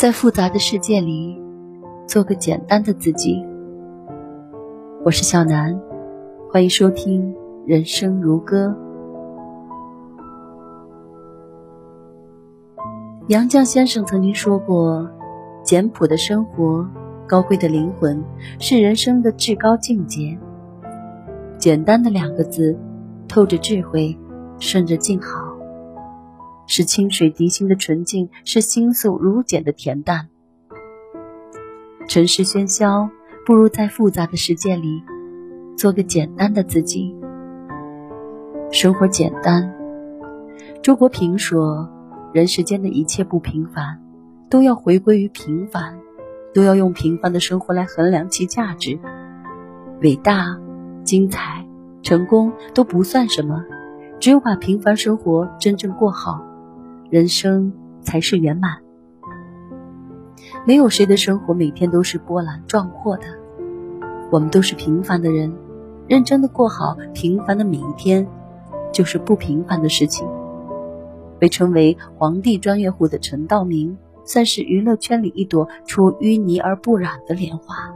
在复杂的世界里，做个简单的自己。我是小南，欢迎收听《人生如歌》。杨绛先生曾经说过：“简朴的生活，高贵的灵魂，是人生的至高境界。”简单的两个字，透着智慧，顺着静好。是清水涤心的纯净，是心素如简的恬淡。尘世喧嚣，不如在复杂的世界里，做个简单的自己。生活简单。周国平说：“人世间的一切不平凡，都要回归于平凡，都要用平凡的生活来衡量其价值。伟大、精彩、成功都不算什么，只有把平凡生活真正过好。”人生才是圆满。没有谁的生活每天都是波澜壮阔的，我们都是平凡的人，认真的过好平凡的每一天，就是不平凡的事情。被称为“皇帝专业户”的陈道明，算是娱乐圈里一朵出淤泥而不染的莲花。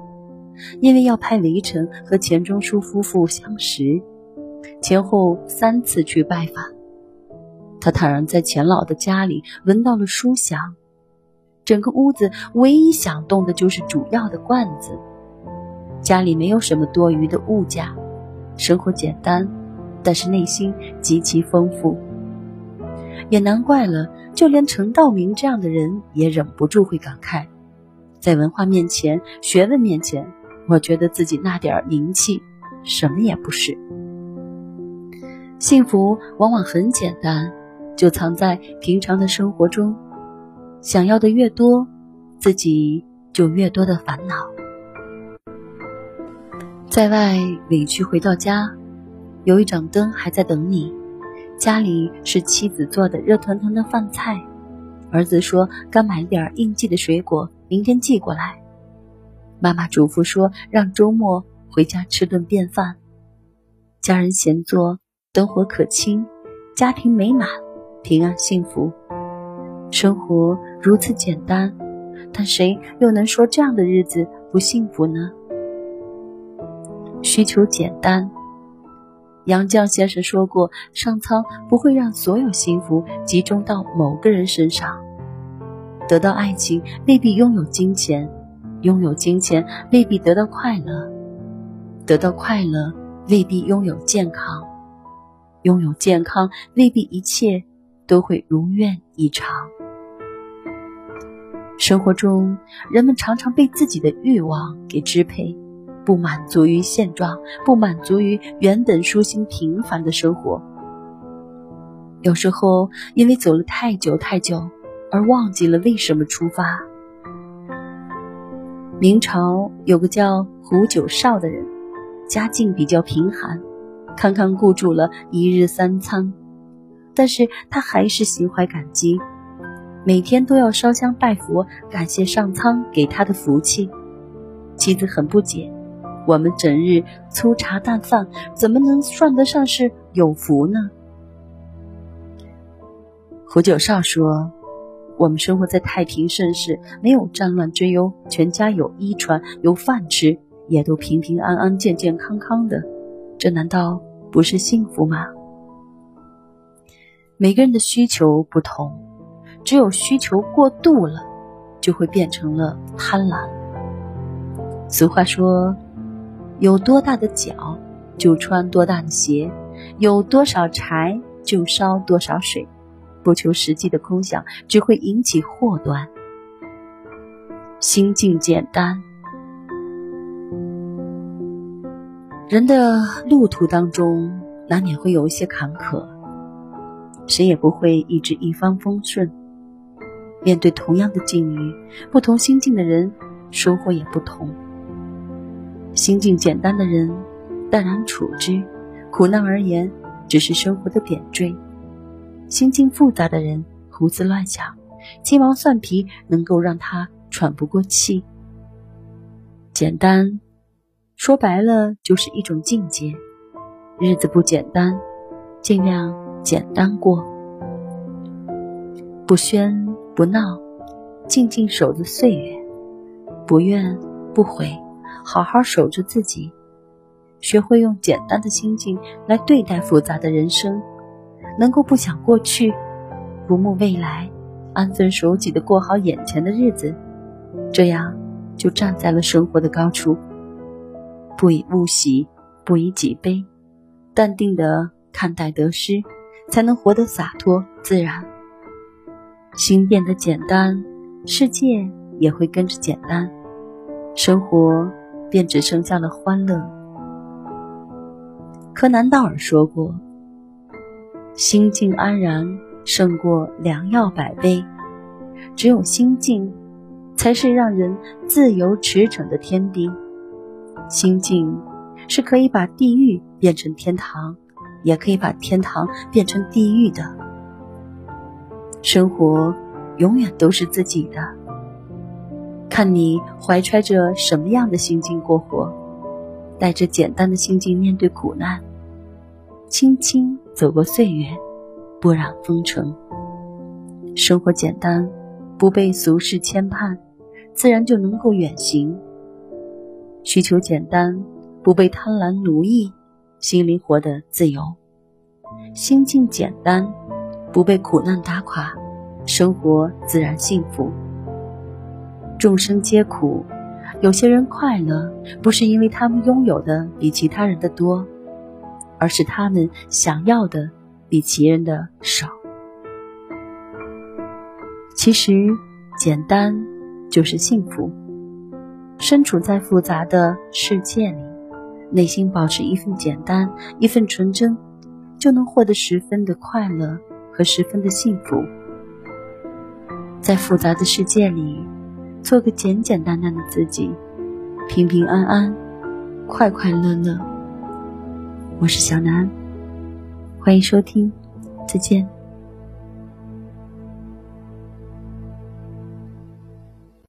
因为要拍《围城》和钱钟书夫妇相识，前后三次去拜访。他坦然在钱老的家里闻到了书香，整个屋子唯一响动的就是主要的罐子。家里没有什么多余的物价，生活简单，但是内心极其丰富。也难怪了，就连陈道明这样的人也忍不住会感慨：在文化面前、学问面前，我觉得自己那点名气什么也不是。幸福往往很简单。就藏在平常的生活中，想要的越多，自己就越多的烦恼。在外委屈回到家，有一盏灯还在等你，家里是妻子做的热腾腾的饭菜，儿子说刚买点应季的水果，明天寄过来。妈妈嘱咐说让周末回家吃顿便饭，家人闲坐，灯火可亲，家庭美满。平安幸福，生活如此简单，但谁又能说这样的日子不幸福呢？需求简单。杨绛先生说过：“上苍不会让所有幸福集中到某个人身上。得到爱情未必拥有金钱，拥有金钱未必得到快乐，得到快乐未必拥有健康，拥有健康未必一切。”都会如愿以偿。生活中，人们常常被自己的欲望给支配，不满足于现状，不满足于原本舒心平凡的生活。有时候，因为走了太久太久，而忘记了为什么出发。明朝有个叫胡九少的人，家境比较贫寒，堪堪顾住了一日三餐。但是他还是心怀感激，每天都要烧香拜佛，感谢上苍给他的福气。妻子很不解：“我们整日粗茶淡饭，怎么能算得上是有福呢？”胡九少说：“我们生活在太平盛世，没有战乱之忧，全家有衣穿，有饭吃，也都平平安安、健健康康的，这难道不是幸福吗？”每个人的需求不同，只有需求过度了，就会变成了贪婪。俗话说：“有多大的脚，就穿多大的鞋；有多少柴，就烧多少水。”不求实际的空想，只会引起祸端。心境简单，人的路途当中难免会有一些坎坷。谁也不会一直一帆风顺。面对同样的境遇，不同心境的人收获也不同。心境简单的人淡然处之，苦难而言只是生活的点缀；心境复杂的人胡思乱想，鸡毛蒜皮能够让他喘不过气。简单，说白了就是一种境界。日子不简单，尽量。简单过，不喧不闹，静静守着岁月，不怨不悔，好好守着自己，学会用简单的心境来对待复杂的人生，能够不想过去，不慕未来，安分守己的过好眼前的日子，这样就站在了生活的高处。不以物喜，不以己悲，淡定的看待得失，才能活得洒脱自然。心变得简单，世界也会跟着简单，生活便只剩下了欢乐。柯南道尔说过：“心静安然胜过良药百杯，只有心静，才是让人自由驰骋的天地。心静是可以把地狱变成天堂，也可以把天堂变成地狱的。”生活永远都是自己的，看你怀揣着什么样的心境过活，带着简单的心境面对苦难，轻轻走过岁月，不染风尘。生活简单，不被俗世牵绊，自然就能够远行。需求简单，不被贪婪奴役，心灵活得自由。心境简单。不被苦难打垮，生活自然幸福。众生皆苦，有些人快乐，不是因为他们拥有的比其他人的多，而是他们想要的比其人的少。其实，简单就是幸福。身处在复杂的世界里，内心保持一份简单，一份纯真，就能获得十分的快乐。和十分的幸福，在复杂的世界里，做个简简单单的自己，平平安安，快快乐乐。我是小南，欢迎收听，再见。